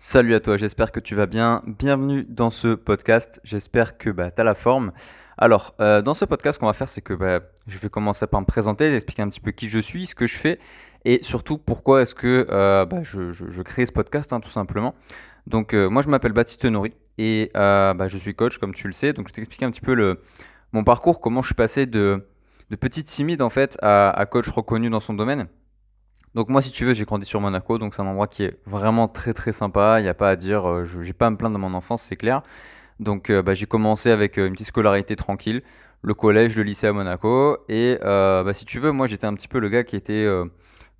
Salut à toi, j'espère que tu vas bien. Bienvenue dans ce podcast. J'espère que bah, tu as la forme. Alors, euh, dans ce podcast, ce qu'on va faire, c'est que bah, je vais commencer par me présenter, expliquer un petit peu qui je suis, ce que je fais et surtout pourquoi est-ce que euh, bah, je, crée ce podcast, hein, tout simplement. Donc, euh, moi, je m'appelle Baptiste Nori et je suis coach, comme tu le sais. Donc, je t'explique un petit peu mon parcours, comment je suis passé de, de petite timide en fait à coach reconnu dans son domaine. Donc moi, si tu veux, j'ai grandi sur Monaco, donc c'est un endroit qui est vraiment très très sympa. Il n'y a pas à dire, euh, je n'ai pas à me plaindre de mon enfance, c'est clair. Donc euh, bah, j'ai commencé avec euh, une petite scolarité tranquille, le collège, le lycée à Monaco. Et bah, si tu veux, moi j'étais un petit peu le gars qui était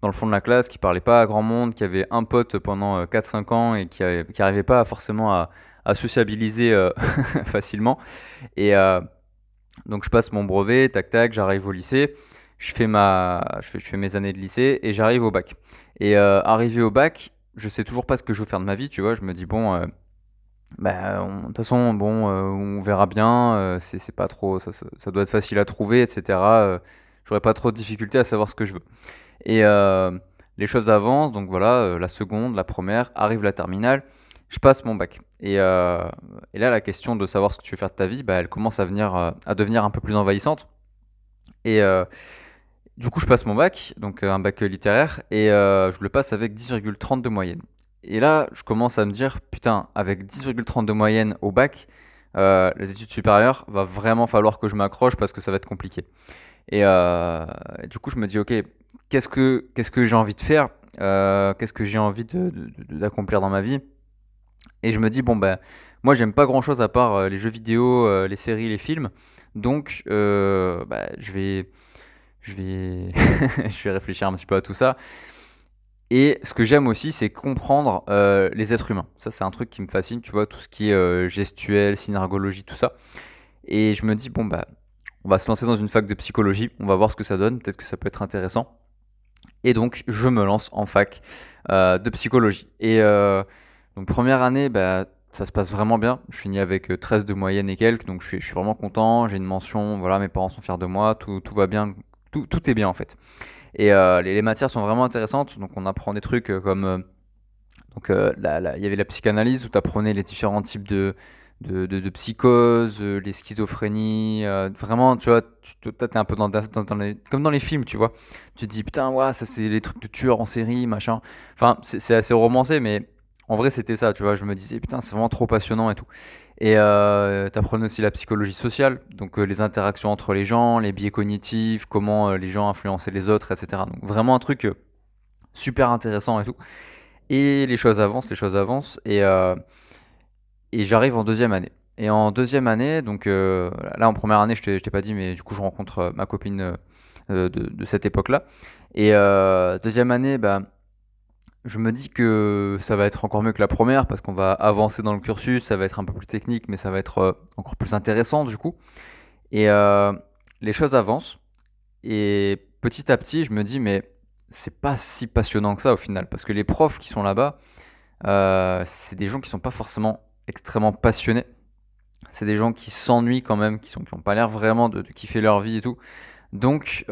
dans le fond de la classe, qui parlait pas à grand monde, qui avait un pote pendant 4-5 ans et qui n'arrivait pas forcément à sociabiliser facilement. Et donc je passe mon brevet, tac tac, j'arrive au lycée je fais, ma, je fais, je fais mes années de lycée et j'arrive au bac. Et euh, arrivé au bac, je sais toujours pas ce que je veux faire de ma vie, tu vois. Je me dis, bon, euh, bah, de toute façon, bon, euh, on verra bien, c'est pas trop, ça, ça, doit être facile à trouver, etc. J'aurais pas trop de difficultés à savoir ce que je veux. Et les choses avancent, donc voilà, la seconde, la première, arrive la terminale, je passe mon bac. Et, et, là, la question de savoir ce que tu veux faire de ta vie, bah, elle commence à, venir, à devenir un peu plus envahissante. Et du coup, je passe mon bac, donc euh, un bac littéraire, et euh, je le passe avec 10,30 de moyenne. Et là, je commence à me dire, putain, avec 10,30 de moyenne au bac, euh, les études supérieures, va vraiment falloir que je m'accroche parce que ça va être compliqué. Et, du coup, je me dis, ok, qu'est-ce que, qu'est-ce que j'ai envie de faire Qu'est-ce que j'ai envie d'accomplir dans ma vie? Et je me dis, bon, ben, moi, j'aime pas grand-chose à part les jeux vidéo, les séries, les films. Donc, bah, je vais je vais, je vais réfléchir un petit peu à tout ça. Et ce que j'aime aussi, c'est comprendre euh, les êtres humains. Ça, c'est un truc qui me fascine, tu vois, tout ce qui est euh, gestuel, synergologie, tout ça. Et je me dis, bon, bah, on va se lancer dans une fac de psychologie, on va voir ce que ça donne, peut-être que ça peut être intéressant. Et donc, je me lance en fac euh, de psychologie. Et donc, première année, bah, ça se passe vraiment bien. Je finis avec 13 de moyenne et quelques, donc je suis, je suis vraiment content. J'ai une mention, voilà, mes parents sont fiers de moi, tout, tout va bien tout, tout, est bien en fait. Et euh, les, matières sont vraiment intéressantes. Donc on apprend des trucs euh, comme euh, donc il y avait la psychanalyse où tu apprenais les différents types de de, de, psychose, les schizophrénies, vraiment, tu vois, tu es un peu dans, dans, les, comme dans les films, tu vois. Tu te dis, putain, ouais, ça c'est les trucs de tueurs en série, machin. Enfin, c'est assez romancé, mais en vrai, c'était ça, tu vois. Je me disais, putain, c'est vraiment trop passionnant et tout. Et euh, tu apprenais aussi la psychologie sociale, donc euh, les interactions entre les gens, les biais cognitifs, comment euh, les gens influençaient les autres, etc. Donc vraiment un truc euh, super intéressant et tout. Et les choses avancent, les choses avancent, et, et j'arrive en deuxième année. Et en deuxième année, donc là en première année, je t'ai pas dit, mais du coup je rencontre ma copine de, cette époque-là. Et deuxième année, bah, je me dis que ça va être encore mieux que la première parce qu'on va avancer dans le cursus, ça va être un peu plus technique, mais ça va être euh, encore plus intéressant du coup. Et euh, les choses avancent. Et petit à petit, je me dis, mais c'est pas si passionnant que ça au final. Parce que les profs qui sont là-bas, euh, c'est des gens qui sont pas forcément extrêmement passionnés. C'est des gens qui s'ennuient quand même, qui n'ont pas l'air vraiment de, de, kiffer leur vie et tout. Donc,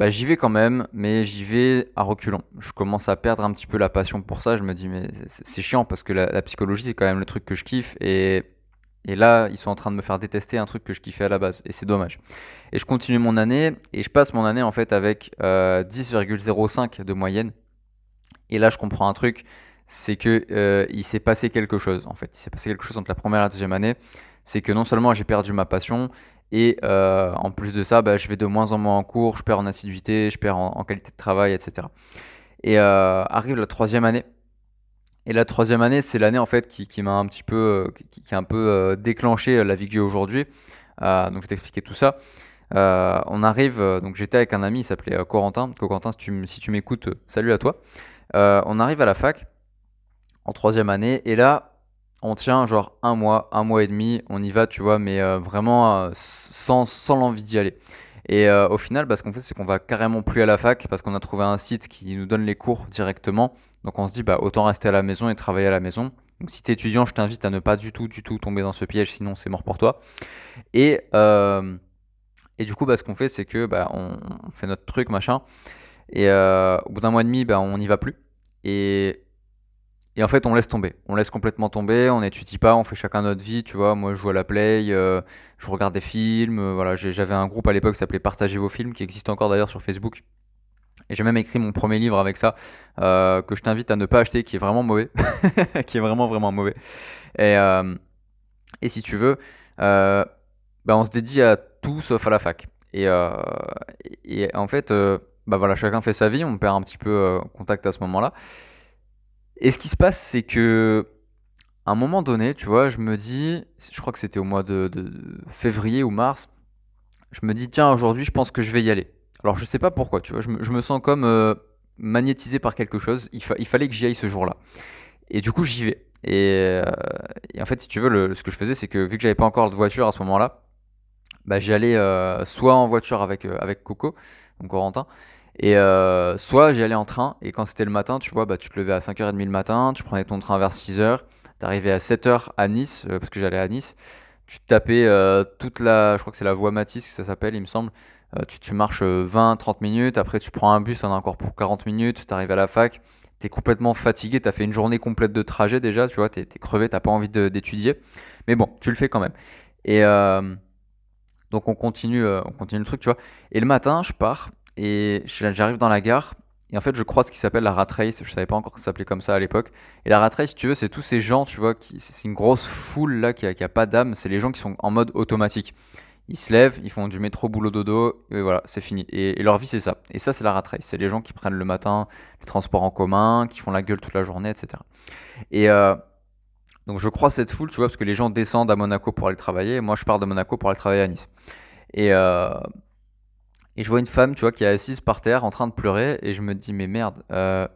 bah, j'y vais quand même, mais j'y vais à reculons. Je commence à perdre un petit peu la passion pour ça. Je me dis, mais c'est chiant parce que la, psychologie, c'est quand même le truc que je kiffe. Et, et, là, ils sont en train de me faire détester un truc que je kiffais à la base. Et c'est dommage. Et je continue mon année, et je passe mon année en fait avec 10,05 euh, de moyenne. Et là, je comprends un truc, c'est que euh, il s'est passé quelque chose en fait. Il s'est passé quelque chose entre la première et la deuxième année. C'est que non seulement j'ai perdu ma passion, et euh, en plus de ça, bah, je vais de moins en moins en cours, je perds en assiduité, je perds en, qualité de travail, etc. Et euh, arrive la troisième année. Et la troisième année, c'est l'année en fait qui, m'a un petit peu, euh, qui, qui a un peu déclenché la vie que j'ai aujourd'hui. donc je vais t'expliquer tout ça. on arrive, donc j'étais avec un ami, il s'appelait Corentin. Corentin, si tu m'écoutes, salut à toi. on arrive à la fac en troisième année, et là, on tient genre un mois, un mois et demi, on y va, tu vois, mais euh, vraiment euh, sans, l'envie d'y aller. Et euh, au final, bah, ce qu'on fait, c'est qu'on va carrément plus à la fac parce qu'on a trouvé un site qui nous donne les cours directement. Donc on se dit, bah, autant rester à la maison et travailler à la maison. Donc si tu es étudiant, je t'invite à ne pas du tout, du tout tomber dans ce piège, sinon c'est mort pour toi. Et, et du coup, bah, ce qu'on fait, c'est que bah, on, fait notre truc, machin. Et au bout d'un mois et demi, bah, on n'y va plus. Et et en fait, on laisse tomber. On laisse complètement tomber, on n'étudie pas, on fait chacun notre vie, tu vois. Moi, je joue à la play, euh, je regarde des films. Euh, voilà, j'avais un groupe à l'époque qui s'appelait Partagez vos films, qui existe encore d'ailleurs sur Facebook. Et j'ai même écrit mon premier livre avec ça, euh, que je t'invite à ne pas acheter, qui est vraiment mauvais. qui est vraiment, vraiment mauvais. Et, et si tu veux, bah, on se dédie à tout sauf à la fac. Et, et en fait, bah voilà, chacun fait sa vie, on perd un petit peu contact à ce moment-là. Et ce qui se passe, c'est que à un moment donné, tu vois, je me dis, je crois que c'était au mois de, février ou mars, je me dis, tiens, aujourd'hui, je pense que je vais y aller. Alors, je sais pas pourquoi, tu vois, je me, sens comme euh, magnétisé par quelque chose. Il, fallait que j'y aille ce jour-là. Et du coup, j'y vais. Et, euh, en fait, si tu veux, ce que je faisais, c'est que vu que j'avais pas encore de voiture à ce moment-là, bah, j'allais euh, soit en voiture avec, avec Coco, donc Corentin, et euh, soit j'y allais en train, et quand c'était le matin, tu vois, bah, tu te levais à 5h30 le matin, tu prenais ton train vers 6h, tu arrivais à 7h à Nice, euh, parce que j'allais à Nice, tu tapais euh, toute la, je crois que c'est la voie Matisse que ça s'appelle, il me semble, tu, marches 20-30 minutes, après tu prends un bus, en encore pour 40 minutes, tu arrives à la fac, tu es complètement fatigué, tu as fait une journée complète de trajet déjà, tu vois, tu es, crevé, tu pas envie d'étudier, mais bon, tu le fais quand même. Et donc on continue, on continue le truc, tu vois. Et le matin, je pars, et j'arrive dans la gare. Et en fait, je crois ce qui s'appelle la rat race. Je savais pas encore que ça s'appelait comme ça à l'époque. Et la rat race, si tu veux, c'est tous ces gens, tu vois, qui, c'est une grosse foule là qui a, a pas d'âme. C'est les gens qui sont en mode automatique. Ils se lèvent, ils font du métro boulot dodo, et voilà, c'est fini. Et, leur vie, c'est ça. Et ça, c'est la rat race. C'est les gens qui prennent le matin les transports en commun, qui font la gueule toute la journée, etc. Et euh, donc, je crois cette foule, tu vois, parce que les gens descendent à Monaco pour aller travailler. Moi, je pars de Monaco pour aller travailler à Nice. Et, euh, et je vois une femme, tu vois, qui est assise par terre en train de pleurer. Et je me dis, mais merde. Euh,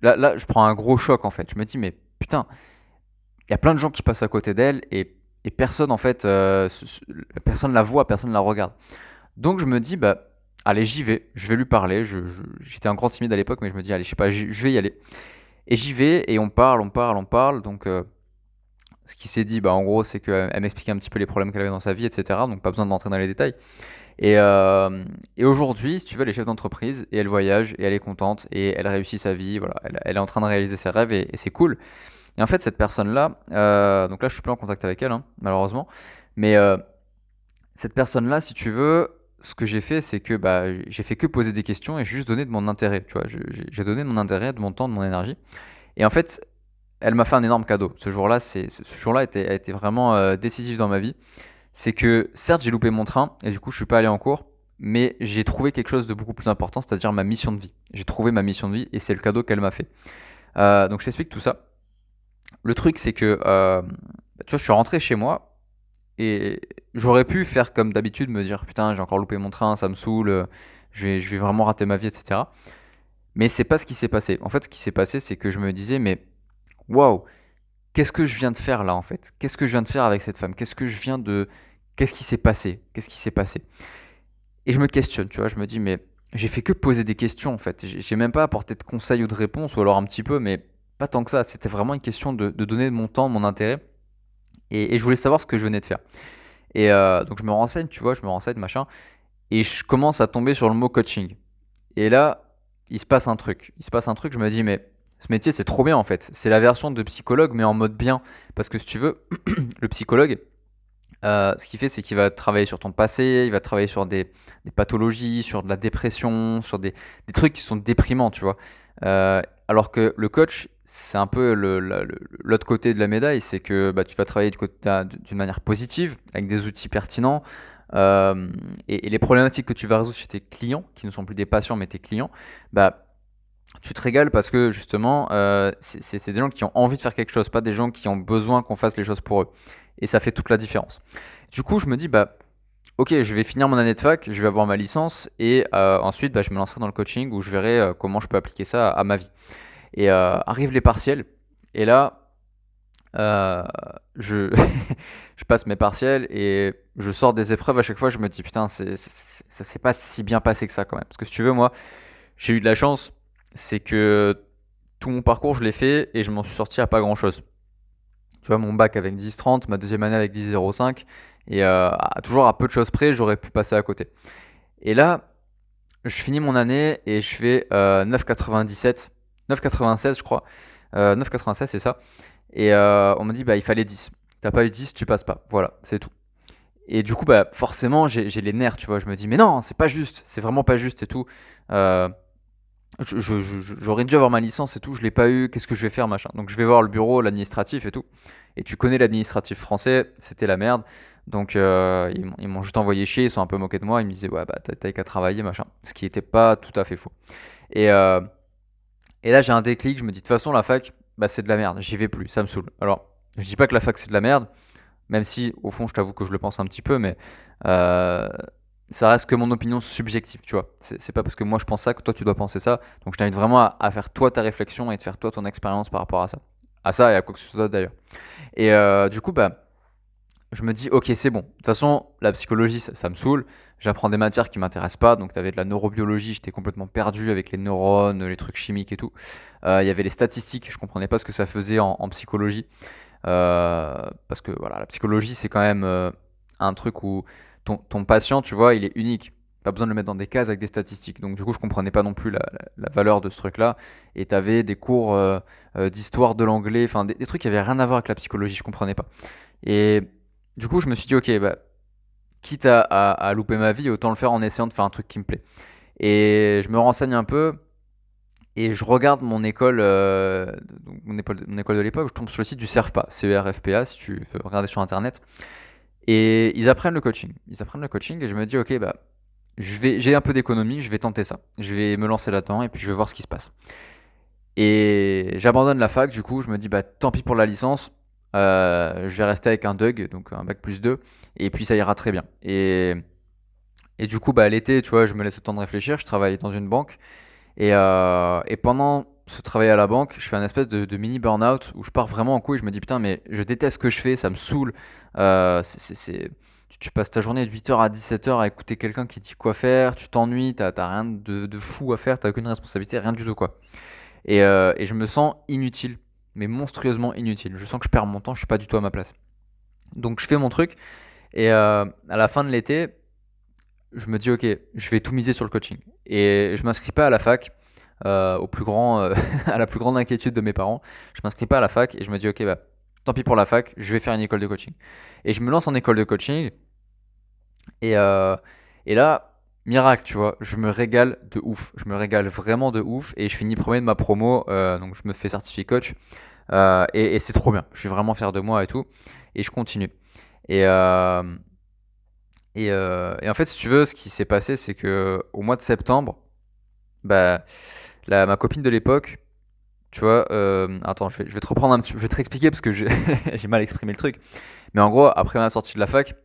là, je prends un gros choc en fait. Je me dis, mais putain, il y a plein de gens qui passent à côté d'elle et, personne en fait, euh, personne la voit, personne la regarde. Donc je me dis, bah, allez, j'y vais. Je vais lui parler. J'étais un grand timide à l'époque, mais je me dis, allez, je sais pas, je vais y aller. Et j'y vais et on parle, on parle, on parle. Donc. Euh, ce qui s'est dit, bah, en gros, c'est qu'elle m'expliquait un petit peu les problèmes qu'elle avait dans sa vie, etc. Donc pas besoin d'entrer dans les détails. Et, euh, et aujourd'hui, si tu veux, elle est chef d'entreprise et elle voyage et elle est contente et elle réussit sa vie. Elle, est en train de réaliser ses rêves et, c'est cool. Et en fait, cette personne-là, euh, donc là, je suis plus en contact avec elle, hein, malheureusement. Mais euh, cette personne-là, si tu veux, ce que j'ai fait, c'est que bah, j'ai fait que poser des questions et juste donné de mon intérêt. J'ai donné de mon intérêt, de mon temps, de mon énergie. Et en fait, elle m'a fait un énorme cadeau. Ce jour-là, ce jour-là a été vraiment décisif dans ma vie c'est que certes j'ai loupé mon train et du coup je suis pas allé en cours, mais j'ai trouvé quelque chose de beaucoup plus important, c'est-à-dire ma mission de vie. J'ai trouvé ma mission de vie et c'est le cadeau qu'elle m'a fait. Euh, donc je t'explique tout ça. Le truc c'est que euh, tu vois je suis rentré chez moi et j'aurais pu faire comme d'habitude me dire putain j'ai encore loupé mon train, ça me saoule, je vais, je vais vraiment rater ma vie, etc. Mais c'est pas ce qui s'est passé. En fait ce qui s'est passé c'est que je me disais mais waouh qu'est-ce que je viens de faire là en fait? Qu'est-ce que je viens de faire avec cette femme? Qu'est-ce que je viens de Qu'est-ce qui s'est passé? Qu'est-ce qui s'est passé? Et je me questionne, tu vois, je me dis mais j'ai fait que poser des questions en fait. J'ai même pas apporté de conseils ou de réponses ou alors un petit peu mais pas tant que ça, c'était vraiment une question de, donner mon temps, mon intérêt et, je voulais savoir ce que je venais de faire. Et euh, donc je me renseigne, tu vois, je me renseigne, machin, et je commence à tomber sur le mot coaching. Et là, il se passe un truc. Il se passe un truc, je me dis, mais ce métier, c'est trop bien en fait. C'est la version de psychologue, mais en mode bien. Parce que si tu veux, le psychologue, euh, ce qu'il fait, c'est qu'il va travailler sur ton passé, il va travailler sur des, pathologies, sur de la dépression, sur des, trucs qui sont déprimants, tu vois. Euh, alors que le coach, c'est un peu l'autre côté de la médaille, c'est que bah, tu vas travailler d'une manière positive, avec des outils pertinents. Euh, et, les problématiques que tu vas résoudre chez tes clients, qui ne sont plus des patients mais tes clients, bah, tu te régales parce que justement, euh, c'est des gens qui ont envie de faire quelque chose, pas des gens qui ont besoin qu'on fasse les choses pour eux. Et ça fait toute la différence. Du coup, je me dis, bah, ok, je vais finir mon année de fac, je vais avoir ma licence, et euh, ensuite, bah, je me lancerai dans le coaching où je verrai euh, comment je peux appliquer ça à, ma vie. Et arrivent les partiels, et là, je, je passe mes partiels et je sors des épreuves à chaque fois, je me dis, putain, ça s'est pas si bien passé que ça quand même. Parce que si tu veux, moi, j'ai eu de la chance c'est que tout mon parcours, je l'ai fait et je m'en suis sorti à pas grand chose. Tu vois, mon bac avec 10-30, ma deuxième année avec 10-05, et euh, toujours à peu de choses près, j'aurais pu passer à côté. Et là, je finis mon année et je fais 9,97, euh, 9,96 je crois. 9,96 c'est ça. Et on m'a dit, bah, il fallait 10. T'as pas eu 10, tu passes pas. Voilà, c'est tout. Et du coup, bah, forcément, j'ai les nerfs, tu vois. Je me dis, mais non, c'est pas juste, c'est vraiment pas juste et tout. Euh, J'aurais dû avoir ma licence et tout, je l'ai pas eu, qu'est-ce que je vais faire, machin. Donc je vais voir le bureau, l'administratif et tout. Et tu connais l'administratif français, c'était la merde. Donc euh, ils m'ont juste envoyé chier, ils sont un peu moqués de moi, ils me disaient ouais bah t'as qu'à travailler, machin. Ce qui était pas tout à fait faux. Et, euh, et là j'ai un déclic, je me dis de toute façon la fac, bah c'est de la merde, j'y vais plus, ça me saoule. Alors je dis pas que la fac c'est de la merde, même si au fond je t'avoue que je le pense un petit peu, mais euh, ça reste que mon opinion subjective, tu vois. C'est pas parce que moi je pense ça que toi tu dois penser ça. Donc je t'invite vraiment à, faire toi ta réflexion et de faire toi ton expérience par rapport à ça. À ça et à quoi que ce soit d'ailleurs. Et euh, du coup, bah, je me dis, ok, c'est bon. De toute façon, la psychologie, ça, me saoule. J'apprends des matières qui m'intéressent pas. Donc, tu avais de la neurobiologie, j'étais complètement perdu avec les neurones, les trucs chimiques et tout. Euh, il y avait les statistiques, je comprenais pas ce que ça faisait en, psychologie. Euh, parce que voilà, la psychologie, c'est quand même un truc où ton, patient, tu vois, il est unique. Pas besoin de le mettre dans des cases avec des statistiques. Donc du coup, je comprenais pas non plus la, valeur de ce truc-là. Et tu avais des cours euh, euh, d'histoire de l'anglais, enfin des, trucs qui avaient rien à voir avec la psychologie, je comprenais pas. Et du coup, je me suis dit, ok, bah, quitte à, louper ma vie, autant le faire en essayant de faire un truc qui me plaît. Et je me renseigne un peu et je regarde mon école, euh, mon, école de l'époque, je tombe sur le site du CERFPA, CERFPA, si tu veux regarder sur internet. Et ils apprennent le coaching. Ils apprennent le coaching et je me dis, ok, bah, je vais, j'ai un peu d'économie, je vais tenter ça. Je vais me lancer là-dedans et puis je vais voir ce qui se passe. Et j'abandonne la fac, du coup, je me dis, bah, tant pis pour la licence, euh, je vais rester avec un DUG, donc un bac plus 2, et puis ça ira très bien. Et, et du coup, bah, l'été, tu vois, je me laisse le temps de réfléchir, je travaille dans une banque, et, euh, et pendant ce travail à la banque, je fais un espèce de, mini burn-out où je pars vraiment en couille. Je me dis putain, mais je déteste ce que je fais, ça me saoule. Euh, tu, passes ta journée de 8h à 17h à écouter quelqu'un qui dit quoi faire, tu t'ennuies, t'as rien de, fou à faire, t'as aucune responsabilité, rien du tout quoi. Et, euh, et, je me sens inutile, mais monstrueusement inutile. Je sens que je perds mon temps, je suis pas du tout à ma place. Donc je fais mon truc et euh, à la fin de l'été, je me dis ok, je vais tout miser sur le coaching. Et je m'inscris pas à la fac euh, au plus grand, euh, à la plus grande inquiétude de mes parents. Je m'inscris pas à la fac et je me dis, ok, bah, tant pis pour la fac, je vais faire une école de coaching. Et je me lance en école de coaching. Et, euh, et là, miracle, tu vois, je me régale de ouf. Je me régale vraiment de ouf. Et je finis premier de ma promo. donc, je me fais certifier coach. et, c'est trop bien. Je suis vraiment fier de moi et tout. Et je continue. Et, et, et, en fait, si tu veux, ce qui s'est passé, c'est que au mois de septembre, bah, ma copine de l'époque, tu vois, euh, attends, je vais, te reprendre un petit je vais te réexpliquer parce que j'ai mal exprimé le truc. Mais en gros, après ma sortie de la fac,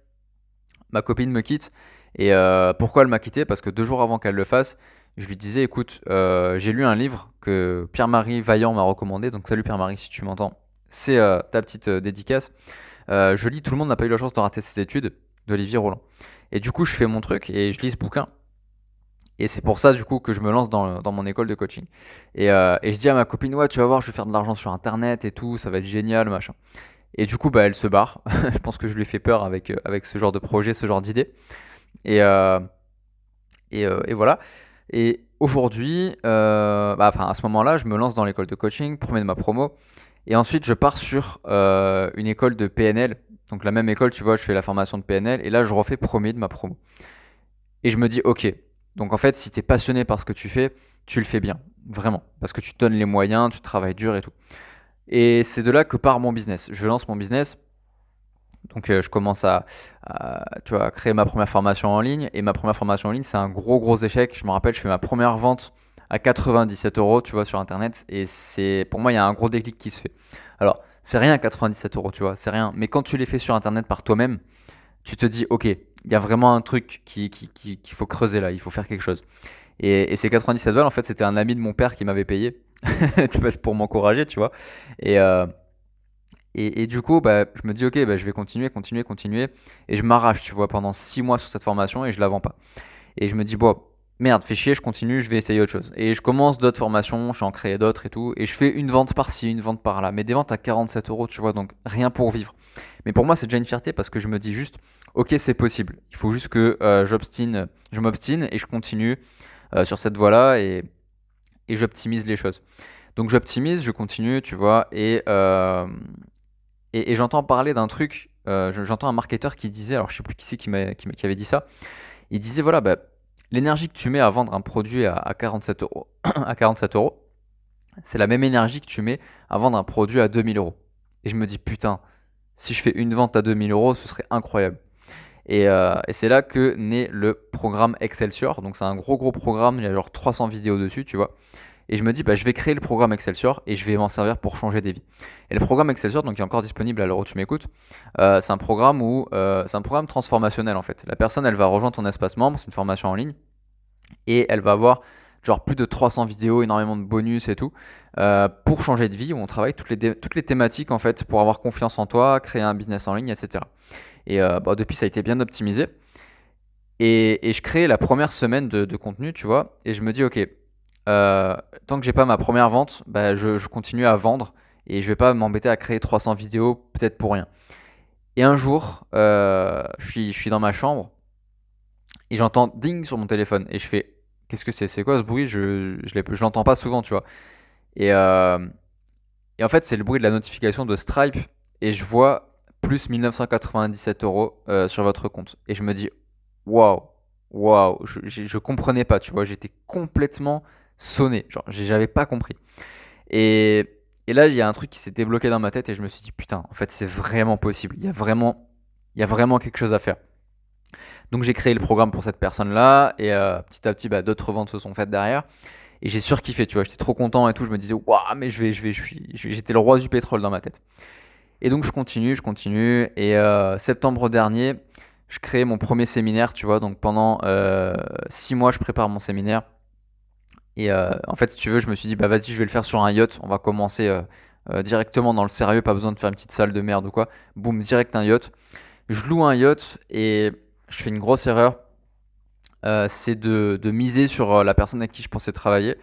ma copine me quitte. Et euh, pourquoi elle m'a quitté? Parce que deux jours avant qu'elle le fasse, je lui disais écoute, euh, j'ai lu un livre que Pierre-Marie Vaillant m'a recommandé. Donc, salut Pierre-Marie si tu m'entends. C'est ta petite dédicace. je lis Tout le monde n'a pas eu la chance de rater ses études d'Olivier Roland. Et du coup, je fais mon truc et je lis ce bouquin. Et c'est pour ça, du coup, que je me lance dans, dans mon école de coaching. Et, euh, et, je dis à ma copine, ouais, tu vas voir, je vais faire de l'argent sur Internet et tout, ça va être génial, machin. Et du coup, bah, elle se barre. je pense que je lui ai fait peur avec, euh, avec ce genre de projet, ce genre d'idée. Et, euh, et, voilà. Et aujourd'hui, bah, enfin, à ce moment-là, je me lance dans l'école de coaching, premier de ma promo. Et ensuite, je pars sur une école de PNL. Donc, la même école, tu vois, je fais la formation de PNL. Et là, je refais premier de ma promo. Et je me dis, ok, donc en fait, si tu es passionné par ce que tu fais, tu le fais bien, vraiment, parce que tu te donnes les moyens, tu travailles dur et tout. Et c'est de là que part mon business. Je lance mon business. Donc euh, je commence à, tu vois, créer ma première formation en ligne. Et ma première formation en ligne, c'est un gros gros échec. Je me rappelle, je fais ma première vente à 97 euros, tu vois, sur Internet. Et c'est, pour moi, il y a un gros déclic qui se fait. Alors, c'est rien 97 euros, tu vois, c'est rien. Mais quand tu les fais sur Internet par toi-même, tu te dis, ok, il y a vraiment un truc qu'il qui, qui, faut creuser là, il faut faire quelque chose. Et, et ces 97 balles, en fait, c'était un ami de mon père qui m'avait payé, pour m'encourager, tu vois. Et, euh, et, et, du coup, bah, je me dis, ok, bah, je vais continuer, continuer, continuer. Et je m'arrache, tu vois, pendant 6 mois sur cette formation et je la vends pas. Et je me dis, bon, merde, fais chier, je continue, je vais essayer autre chose. Et je commence d'autres formations, je en crée d'autres et tout. Et je fais une vente par-ci, une vente par-là. Mais des ventes à 47 euros, tu vois, donc rien pour vivre. Mais pour moi, c'est déjà une fierté parce que je me dis juste, ok, c'est possible. Il faut juste que euh, j'obstine, je m'obstine et je continue euh, sur cette voie-là et, et j'optimise les choses. Donc j'optimise, je continue, tu vois, et, euh, et, j'entends parler d'un truc, j'entends un marketeur qui disait, alors je sais plus qui c'est qui, qui, avait dit ça, il disait voilà, bah, l'énergie que tu mets à vendre un produit à, 47 euros, à 47 euros, c'est la même énergie que tu mets à vendre un produit à 2000 euros. Et je me dis putain, si je fais une vente à 2000 euros, ce serait incroyable. Euh, et, c'est là que naît le programme Excelsior. Donc c'est un gros gros programme, il y a genre 300 vidéos dessus, tu vois. Et je me dis, bah, je vais créer le programme Excelsior et je vais m'en servir pour changer des vies. Et le programme Excelsior, donc qui est encore disponible à l'heure où tu m'écoutes, euh, c'est un programme où euh, c'est un programme transformationnel en fait. La personne, elle va rejoindre ton espace membre, c'est une formation en ligne, et elle va avoir genre plus de 300 vidéos, énormément de bonus et tout, pour changer de vie, où on travaille toutes les, toutes les thématiques en fait, pour avoir confiance en toi, créer un business en ligne, etc. Et euh, bah, depuis, ça a été bien optimisé. Et, je crée la première semaine de, contenu, tu vois, et je me dis, ok, euh, tant que j'ai pas ma première vente, bah, je, continue à vendre et je vais pas m'embêter à créer 300 vidéos peut-être pour rien. Et un jour, euh, je, suis, je suis dans ma chambre et j'entends ding sur mon téléphone et je fais, qu'est-ce que c'est? C'est quoi ce bruit? Je je l'entends pas souvent, tu vois. Et, et en fait, c'est le bruit de la notification de Stripe et je vois plus 1997 euros euh, sur votre compte. Et je me dis, waouh, waouh, je, je, comprenais pas, tu vois, j'étais complètement sonné, genre j'avais pas compris. Et, et là, il y a un truc qui s'est débloqué dans ma tête et je me suis dit, putain, en fait, c'est vraiment possible, il y a vraiment, il y a vraiment quelque chose à faire. Donc j'ai créé le programme pour cette personne-là et euh, petit à petit, bah, d'autres ventes se sont faites derrière. Et j'ai surkiffé, tu vois, j'étais trop content et tout. Je me disais, waouh, mais je vais, je vais, je suis, j'étais le roi du pétrole dans ma tête. Et donc je continue, je continue. Et euh, septembre dernier, je crée mon premier séminaire, tu vois. Donc pendant euh, six mois, je prépare mon séminaire. Et euh, en fait, si tu veux, je me suis dit, bah vas-y, je vais le faire sur un yacht. On va commencer directement dans le sérieux, pas besoin de faire une petite salle de merde ou quoi. Boum, direct un yacht. Je loue un yacht et je fais une grosse erreur. c'est de, de, miser sur la personne avec qui je pensais travailler.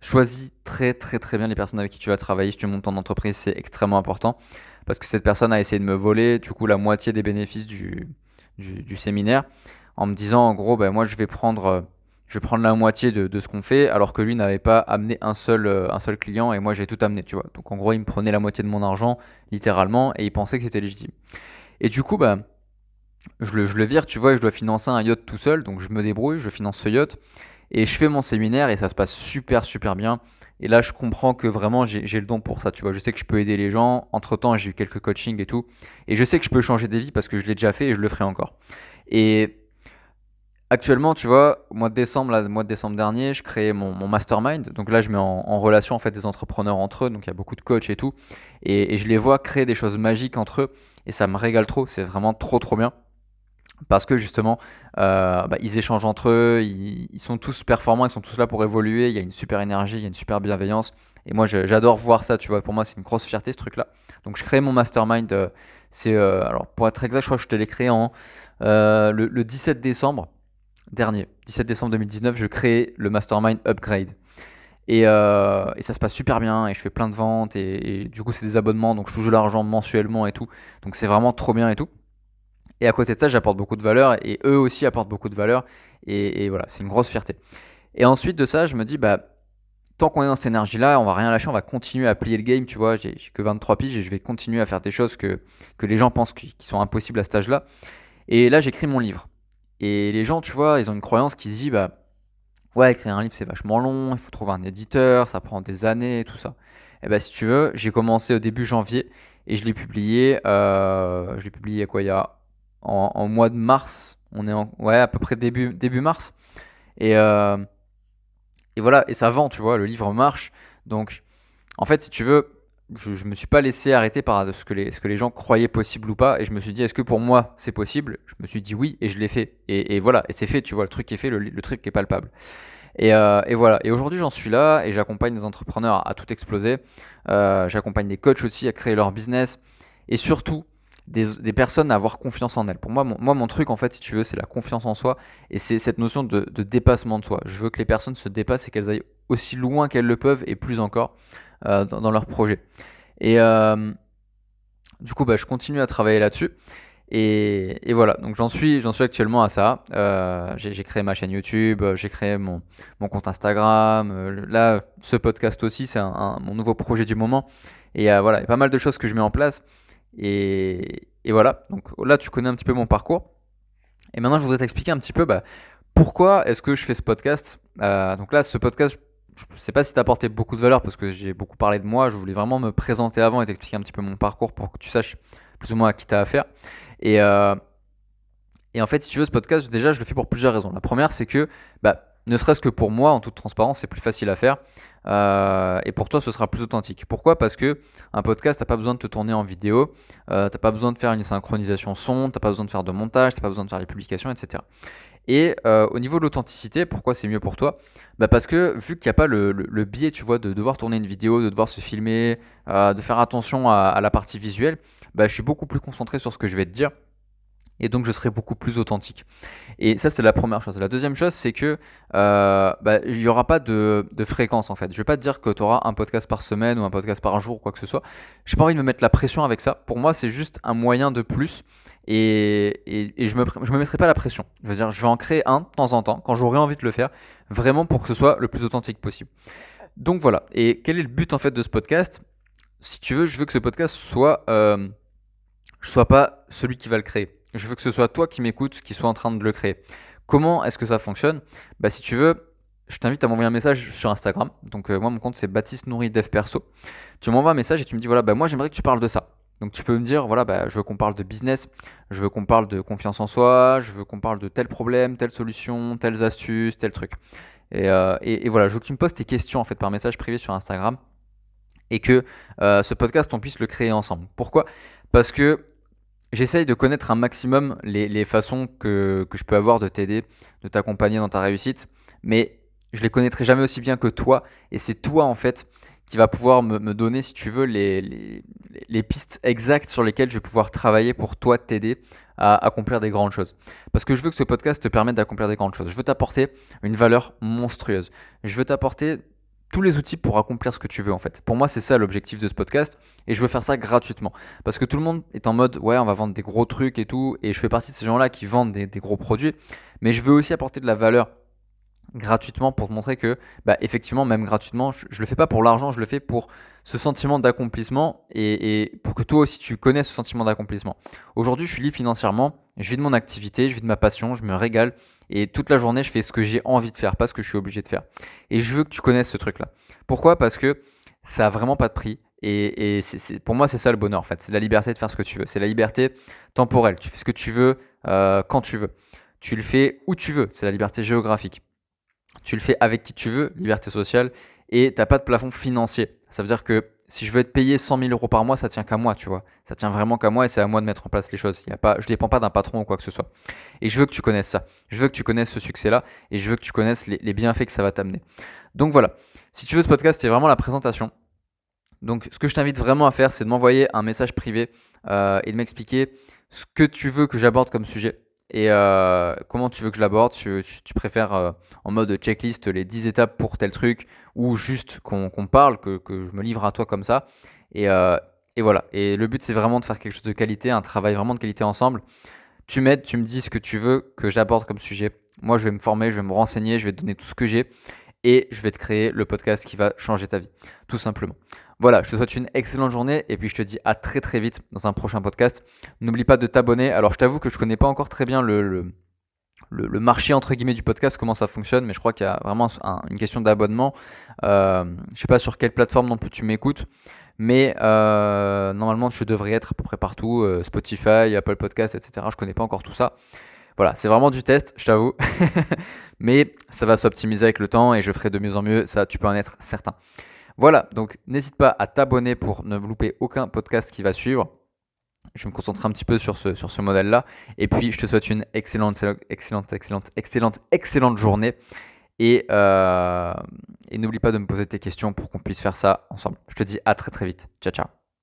Choisis très très très bien les personnes avec qui tu vas travailler. Si tu montes en entreprise, c'est extrêmement important parce que cette personne a essayé de me voler du coup la moitié des bénéfices du, séminaire en me disant en gros ben moi je vais prendre je vais prendre la moitié de, de ce qu'on fait alors que lui n'avait pas amené un seul euh, un seul client et moi j'ai tout amené tu vois. Donc en gros il me prenait la moitié de mon argent littéralement et il pensait que c'était légitime. Et du coup ben je le, je le vire tu vois et je dois financer un yacht tout seul donc je me débrouille je finance ce yacht et je fais mon séminaire et ça se passe super super bien et là, je comprends que vraiment, j'ai le don pour ça. Tu vois, je sais que je peux aider les gens. Entre temps, j'ai eu quelques coachings et tout. Et je sais que je peux changer des vies parce que je l'ai déjà fait et je le ferai encore. Et actuellement, tu vois, au mois de décembre, là, mois de décembre dernier, je créais mon, mastermind. Donc là, je mets en, relation en fait des entrepreneurs entre eux. Donc il y a beaucoup de coachs et tout. Et, et je les vois créer des choses magiques entre eux. Et ça me régale trop. C'est vraiment trop, trop bien parce que justement, euh, bah, ils échangent entre eux, ils, sont tous performants, ils sont tous là pour évoluer, il y a une super énergie, il y a une super bienveillance. Et moi, j'adore voir ça, tu vois. Pour moi, c'est une grosse fierté, ce truc-là. Donc, je crée mon mastermind. Euh, c'est, euh, alors, pour être exact, je crois que je te l'ai créé en le, 17 décembre dernier. 17 décembre 2019, je crée le mastermind Upgrade. Et, ça se passe super bien et je fais plein de ventes et, et du coup c'est des abonnements donc je touche de l'argent mensuellement et tout donc c'est vraiment trop bien et tout et à côté de ça, j'apporte beaucoup de valeur et eux aussi apportent beaucoup de valeur. Et, voilà, c'est une grosse fierté. Et ensuite de ça, je me dis, bah, tant qu'on est dans cette énergie-là, on va rien lâcher, on va continuer à plier le game. Tu vois, j'ai que 23 piges et je vais continuer à faire des choses que, que les gens pensent qui, sont impossibles à cet âge-là. Et là, j'écris mon livre. Et les gens, tu vois, ils ont une croyance qui se dit, bah, ouais, écrire un livre, c'est vachement long, il faut trouver un éditeur, ça prend des années, tout ça. Et bah, si tu veux, j'ai commencé au début janvier et je l'ai publié, euh, je l'ai publié quoi, il y a en, mois de mars. On est en, à peu près début, mars. Et, euh, et voilà, et ça vend, tu vois, le livre marche. Donc, en fait, si tu veux, je, je me suis pas laissé arrêter par ce que, les, ce que les gens croyaient possible ou pas. Et je me suis dit, est-ce que pour moi c'est possible? Je me suis dit oui, et je l'ai fait. Et, voilà, et c'est fait, tu vois, le truc est fait, le, le truc est palpable. Et, euh, voilà. Et aujourd'hui, j'en suis là et j'accompagne des entrepreneurs à, tout exploser. Euh, j'accompagne des coachs aussi à créer leur business. Et surtout, des, personnes à avoir confiance en elles. Pour moi mon, moi, mon truc, en fait, si tu veux, c'est la confiance en soi et c'est cette notion de, dépassement de soi. Je veux que les personnes se dépassent et qu'elles aillent aussi loin qu'elles le peuvent et plus encore euh, dans, leur projet. Et euh, du coup, bah, je continue à travailler là-dessus. Et, voilà, donc j'en suis, suis actuellement à ça. Euh, j'ai créé ma chaîne YouTube, j'ai créé mon, mon, compte Instagram. Là, ce podcast aussi, c'est mon nouveau projet du moment. Et voilà, il y a pas mal de choses que je mets en place. Et, voilà, donc là, tu connais un petit peu mon parcours. Et maintenant, je voudrais t'expliquer un petit peu bah, pourquoi est-ce que je fais ce podcast. donc là, ce podcast, je ne sais pas si tu as apporté beaucoup de valeur parce que j'ai beaucoup parlé de moi. Je voulais vraiment me présenter avant et t'expliquer un petit peu mon parcours pour que tu saches plus ou moins à qui tu as affaire. Et, euh, en fait, si tu veux, ce podcast, déjà, je le fais pour plusieurs raisons. La première, c'est que, bah, ne serait-ce que pour moi, en toute transparence, c'est plus facile à faire. Euh, et pour toi, ce sera plus authentique. Pourquoi? Parce que un podcast, t'as pas besoin de te tourner en vidéo, euh, t'as pas besoin de faire une synchronisation son, t'as pas besoin de faire de montage, t'as pas besoin de faire les publications, etc. Et euh, au niveau de l'authenticité, pourquoi c'est mieux pour toi? Bah Parce que vu qu'il n'y a pas le, biais, tu vois, de devoir tourner une vidéo, de devoir se filmer, de faire attention à, à la partie visuelle, bah, je suis beaucoup plus concentré sur ce que je vais te dire. Et donc je serai beaucoup plus authentique. Et ça c'est la première chose. La deuxième chose c'est que euh, bah, il n'y aura pas de, fréquence en fait. Je vais pas te dire que tu auras un podcast par semaine ou un podcast par jour ou quoi que ce soit. J'ai pas envie de me mettre la pression avec ça. Pour moi c'est juste un moyen de plus. Et, je me, je me mettrai pas la pression. Je veux dire, je vais en créer un de temps en temps quand j'aurai envie de le faire, vraiment pour que ce soit le plus authentique possible. Donc voilà. Et quel est le but en fait de ce podcast? Si tu veux, je veux que ce podcast soit euh, je sois pas celui qui va le créer. Je veux que ce soit toi qui m'écoutes, qui soit en train de le créer. Comment est-ce que ça fonctionne? Bah si tu veux, je t'invite à m'envoyer un message sur Instagram. Donc euh, moi mon compte c'est Baptiste Nourri Dev Perso. Tu m'envoies un message et tu me dis voilà bah moi j'aimerais que tu parles de ça. Donc tu peux me dire voilà bah je veux qu'on parle de business, je veux qu'on parle de confiance en soi, je veux qu'on parle de tel problème, telle solution, telles astuces, tel truc. Et, euh, et, voilà, je veux que tu me poses tes questions en fait par message privé sur Instagram et que euh, ce podcast on puisse le créer ensemble. Pourquoi? Parce que J'essaye de connaître un maximum les, façons que, je peux avoir de t'aider, de t'accompagner dans ta réussite, mais je les connaîtrai jamais aussi bien que toi, et c'est toi en fait qui va pouvoir me, donner, si tu veux, les, les, pistes exactes sur lesquelles je vais pouvoir travailler pour toi t'aider à accomplir des grandes choses. Parce que je veux que ce podcast te permette d'accomplir des grandes choses. Je veux t'apporter une valeur monstrueuse. Je veux t'apporter tous les outils pour accomplir ce que tu veux en fait. Pour moi, c'est ça l'objectif de ce podcast et je veux faire ça gratuitement parce que tout le monde est en mode ouais, on va vendre des gros trucs et tout et je fais partie de ces gens-là qui vendent des, gros produits, mais je veux aussi apporter de la valeur gratuitement pour te montrer que bah, effectivement même gratuitement je, je le fais pas pour l'argent je le fais pour ce sentiment d'accomplissement et, pour que toi aussi tu connais ce sentiment d'accomplissement aujourd'hui je suis libre financièrement je vis de mon activité je vis de ma passion je me régale et toute la journée, je fais ce que j'ai envie de faire, pas ce que je suis obligé de faire. Et je veux que tu connaisses ce truc-là. Pourquoi? Parce que ça a vraiment pas de prix. Et, pour moi, c'est ça le bonheur en fait. C'est la liberté de faire ce que tu veux. C'est la liberté temporelle. Tu fais ce que tu veux euh, quand tu veux. Tu le fais où tu veux. C'est la liberté géographique. Tu le fais avec qui tu veux, liberté sociale. Et tu n'as pas de plafond financier. Ça veut dire que si je veux être payé 100 000 euros par mois, ça tient qu'à moi, tu vois. Ça tient vraiment qu'à moi et c'est à moi de mettre en place les choses. Il y pas, je ne dépends pas d'un patron ou quoi que ce soit. Et je veux que tu connaisses ça. Je veux que tu connaisses ce succès-là et je veux que tu connaisses les, bienfaits que ça va t'amener. Donc voilà. Si tu veux ce podcast, c'est vraiment la présentation. Donc ce que je t'invite vraiment à faire, c'est de m'envoyer un message privé euh, et de m'expliquer ce que tu veux que j'aborde comme sujet et euh, comment tu veux que je l'aborde? Tu, préfères euh, en mode checklist les 10 étapes pour tel truc ou juste qu'on parle, que, je me livre à toi comme ça? Euh, et, voilà. Et le but, c'est vraiment de faire quelque chose de qualité, un travail vraiment de qualité ensemble. Tu m'aides, tu me dis ce que tu veux que j'aborde comme sujet. Moi, je vais me former, je vais me renseigner, je vais te donner tout ce que j'ai et je vais te créer le podcast qui va changer ta vie, tout simplement. Voilà, je te souhaite une excellente journée et puis je te dis à très très vite dans un prochain podcast. N'oublie pas de t'abonner. Alors je t'avoue que je connais pas encore très bien le, le, marché entre guillemets du podcast, comment ça fonctionne, mais je crois qu'il y a vraiment une question d'abonnement. Euh, je sais pas sur quelle plateforme non plus tu m'écoutes, mais euh, normalement je devrais être à peu près partout, euh, Spotify, Apple Podcast, etc. Je connais pas encore tout ça. Voilà, c'est vraiment du test, je t'avoue. mais ça va s'optimiser avec le temps et je ferai de mieux en mieux, ça tu peux en être certain. Voilà, donc n'hésite pas à t'abonner pour ne louper aucun podcast qui va suivre. Je me concentrer un petit peu sur ce, sur ce modèle-là. Et puis, je te souhaite une excellente, excellente, excellente, excellente, excellente journée. Et, euh, et n'oublie pas de me poser tes questions pour qu'on puisse faire ça ensemble. Je te dis à très très vite. Ciao, ciao.